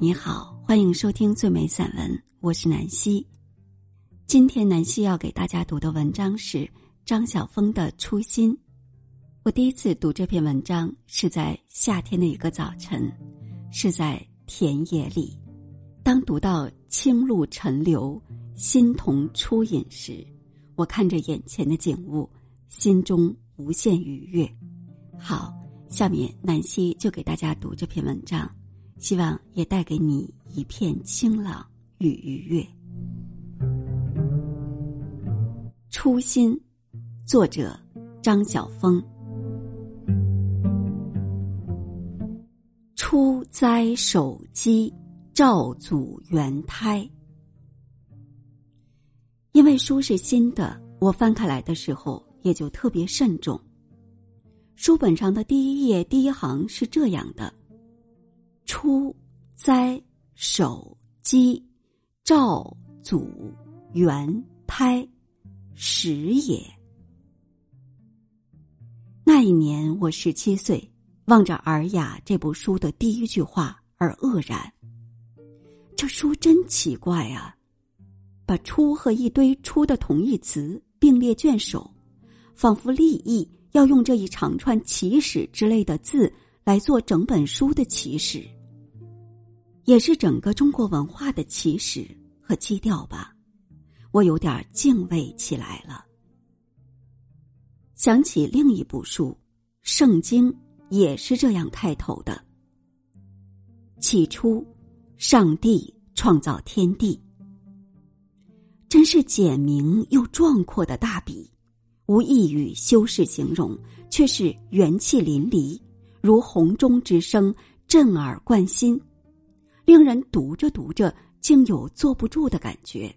你好，欢迎收听最美散文，我是南希。今天南希要给大家读的文章是张晓峰的《初心》。我第一次读这篇文章是在夏天的一个早晨，是在田野里。当读到“青露沉流，心同初饮”时，我看着眼前的景物，心中无限愉悦。好，下面南希就给大家读这篇文章。希望也带给你一片清朗与愉悦。初心，作者张晓峰。初栽手机，照祖元胎。因为书是新的，我翻开来的时候也就特别慎重。书本上的第一页第一行是这样的。初哉手机，照祖元胎，始也。那一年我十七岁，望着《尔雅》这部书的第一句话而愕然。这书真奇怪啊，把“初”和一堆“初”的同义词并列卷首，仿佛立意要用这一长串起始之类的字来做整本书的起始。也是整个中国文化的起始和基调吧，我有点敬畏起来了。想起另一部书《圣经》，也是这样开头的：“起初，上帝创造天地。”真是简明又壮阔的大笔，无一语修饰形容，却是元气淋漓，如洪钟之声，震耳贯心。令人读着读着，竟有坐不住的感觉。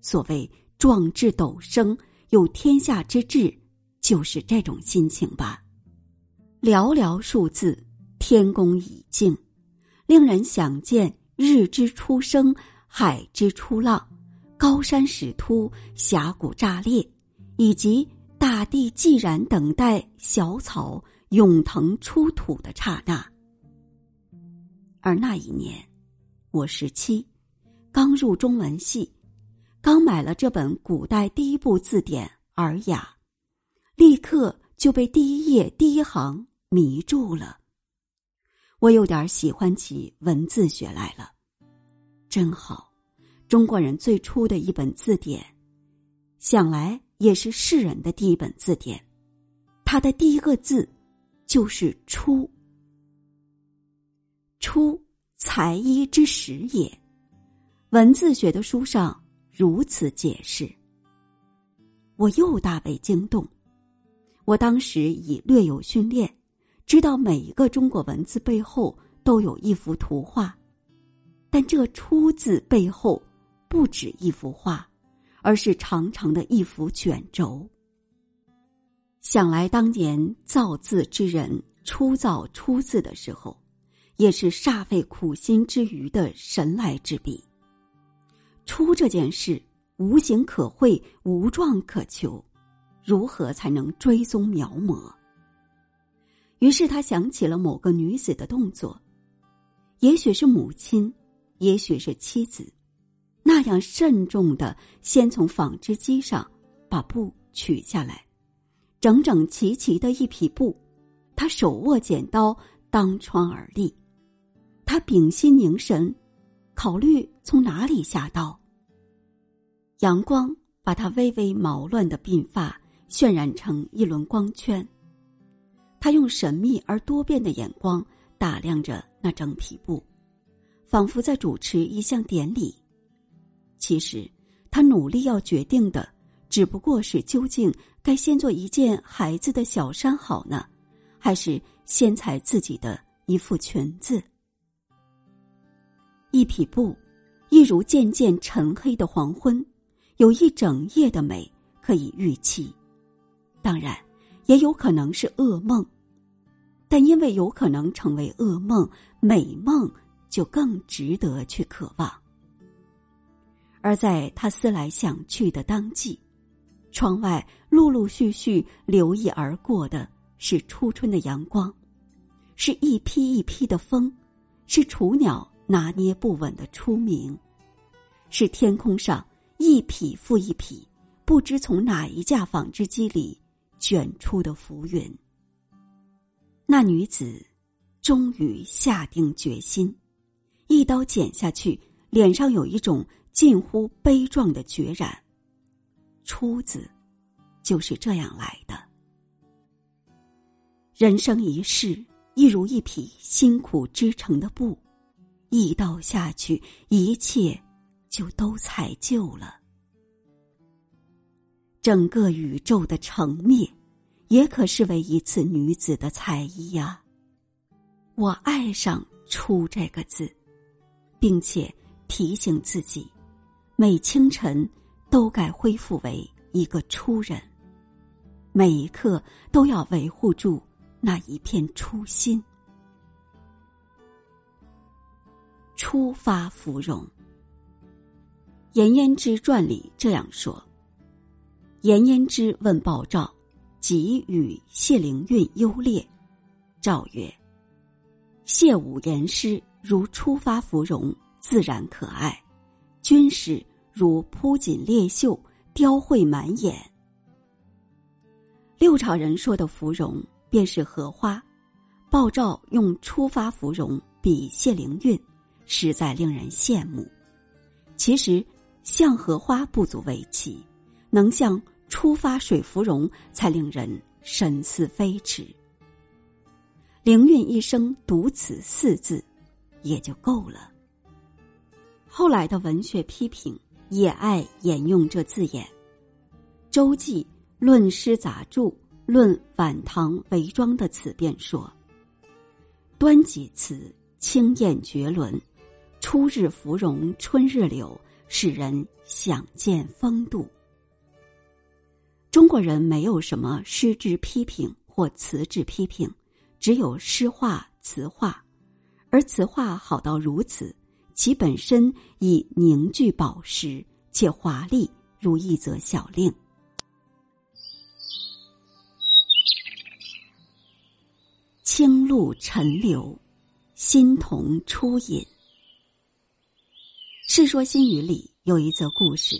所谓壮志斗生，有天下之志，就是这种心情吧。寥寥数字，天宫已静，令人想见日之初升，海之初浪，高山始突，峡谷炸裂，以及大地既然等待小草永腾出土的刹那。而那一年，我十七，刚入中文系，刚买了这本古代第一部字典《尔雅》，立刻就被第一页第一行迷住了。我有点喜欢起文字学来了，真好。中国人最初的一本字典，想来也是世人的第一本字典，它的第一个字就是“初”。初，才一之始也。文字学的书上如此解释，我又大为惊动。我当时已略有训练，知道每一个中国文字背后都有一幅图画，但这“出”字背后不止一幅画，而是长长的一幅卷轴。想来当年造字之人初造“出”字的时候。也是煞费苦心之余的神来之笔。出这件事无形可会，无状可求，如何才能追踪描摹？于是他想起了某个女子的动作，也许是母亲，也许是妻子，那样慎重的先从纺织机上把布取下来，整整齐齐的一匹布，他手握剪刀，当窗而立。他屏心凝神，考虑从哪里下刀。阳光把他微微毛乱的鬓发渲染成一轮光圈。他用神秘而多变的眼光打量着那整匹布，仿佛在主持一项典礼。其实，他努力要决定的，只不过是究竟该先做一件孩子的小衫好呢，还是先裁自己的一副裙子。一匹布，一如渐渐沉黑的黄昏，有一整夜的美可以预期。当然，也有可能是噩梦，但因为有可能成为噩梦，美梦就更值得去渴望。而在他思来想去的当季，窗外陆陆续续流溢而过的是初春的阳光，是一批一批的风，是雏鸟。拿捏不稳的出名，是天空上一匹复一匹不知从哪一架纺织机里卷出的浮云。那女子终于下定决心，一刀剪下去，脸上有一种近乎悲壮的决然。出字，就是这样来的。人生一世，一如一匹辛苦织成的布，一刀下去，一切就都裁就了。整个宇宙的成灭。也可视为一次女子的才艺呀。我爱上“出”这个字，并且提醒自己，每清晨都该恢复为一个初人，每一刻都要维护住那一片初心。出发芙蓉，颜焉之传里这样说：颜焉之问鲍照。即与谢灵运优劣，诏曰：“谢武言诗如初发芙蓉，自然可爱；君诗如铺锦列绣，雕绘满眼。”六朝人说的芙蓉便是荷花，鲍照用初发芙蓉比谢灵运，实在令人羡慕。其实像荷花不足为奇，能像。初发水芙蓉，才令人深思飞驰。灵运一生读此四字，也就够了。后来的文学批评也爱沿用这字眼。周记《论诗杂著》论晚唐韦庄的词便说：“端几词清艳绝伦，初日芙蓉春日柳，使人想见风度。”中国人没有什么诗之批评或词之批评，只有诗画、词画，而词画好到如此，其本身已凝聚宝石，且华丽如一则小令。清露沉流，新桐初饮。《世说新语》里有一则故事，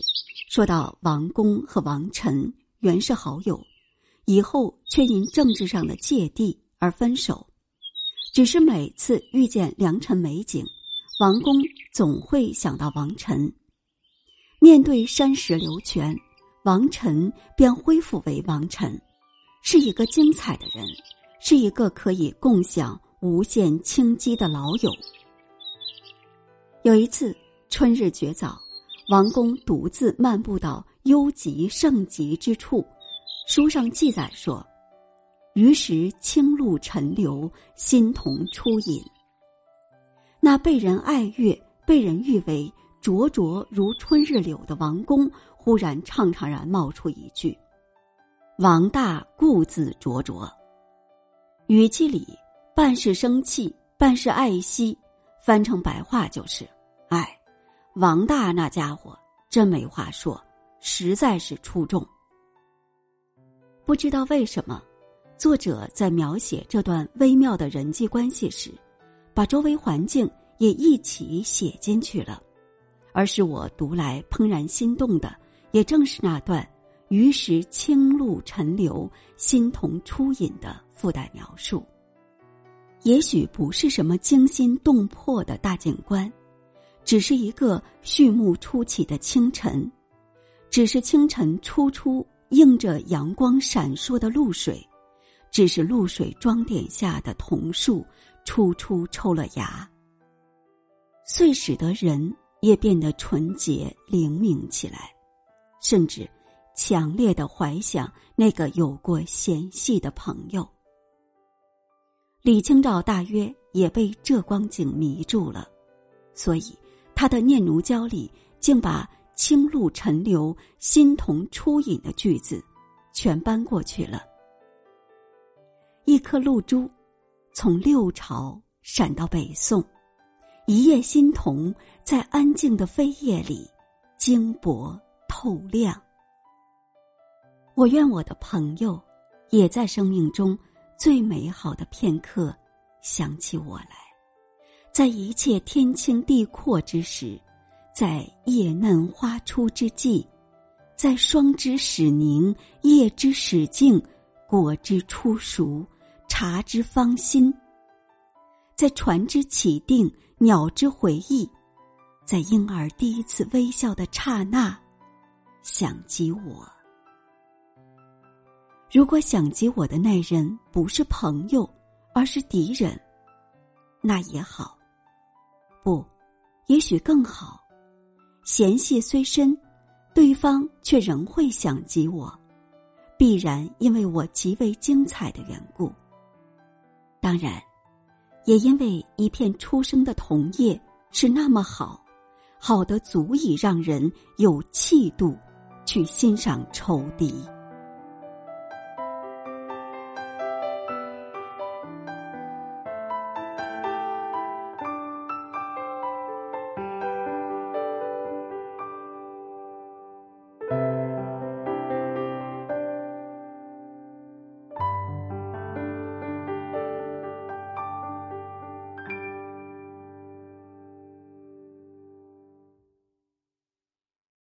说到王公和王臣。原是好友，以后却因政治上的芥蒂而分手。只是每次遇见良辰美景，王公总会想到王臣。面对山石流泉，王臣便恢复为王臣，是一个精彩的人，是一个可以共享无限清机的老友。有一次春日绝早，王公独自漫步到。幽极盛极之处，书上记载说：“于时清露沉流，新桐初隐。”那被人爱悦、被人誉为灼灼如春日柳的王公，忽然怅怅然冒出一句：“王大故自灼灼。”语气里半是生气，半是爱惜，翻成白话就是：“哎，王大那家伙真没话说。”实在是出众。不知道为什么，作者在描写这段微妙的人际关系时，把周围环境也一起写进去了。而是我读来怦然心动的，也正是那段“于时清露沉流，新桐初隐”的附带描述。也许不是什么惊心动魄的大景观，只是一个序幕初起的清晨。只是清晨初初映着阳光闪烁的露水，只是露水装点下的桐树初初抽了芽，遂使得人也变得纯洁灵敏起来，甚至强烈的怀想那个有过嫌隙的朋友。李清照大约也被这光景迷住了，所以他的《念奴娇》里竟把。清露沉流，新桐初饮的句子，全搬过去了。一颗露珠，从六朝闪到北宋，一叶新桐在安静的飞叶里，晶薄透亮。我愿我的朋友，也在生命中最美好的片刻，想起我来，在一切天清地阔之时，在叶嫩花初之际，在霜之始凝、叶之始静、果之初熟、茶之芳馨，在船之起定、鸟之回忆，在婴儿第一次微笑的刹那，想起我。如果想起我的那人不是朋友，而是敌人，那也好。不，也许更好。嫌隙虽深，对方却仍会想及我，必然因为我极为精彩的缘故。当然，也因为一片初生的桐叶是那么好，好的足以让人有气度去欣赏仇敌。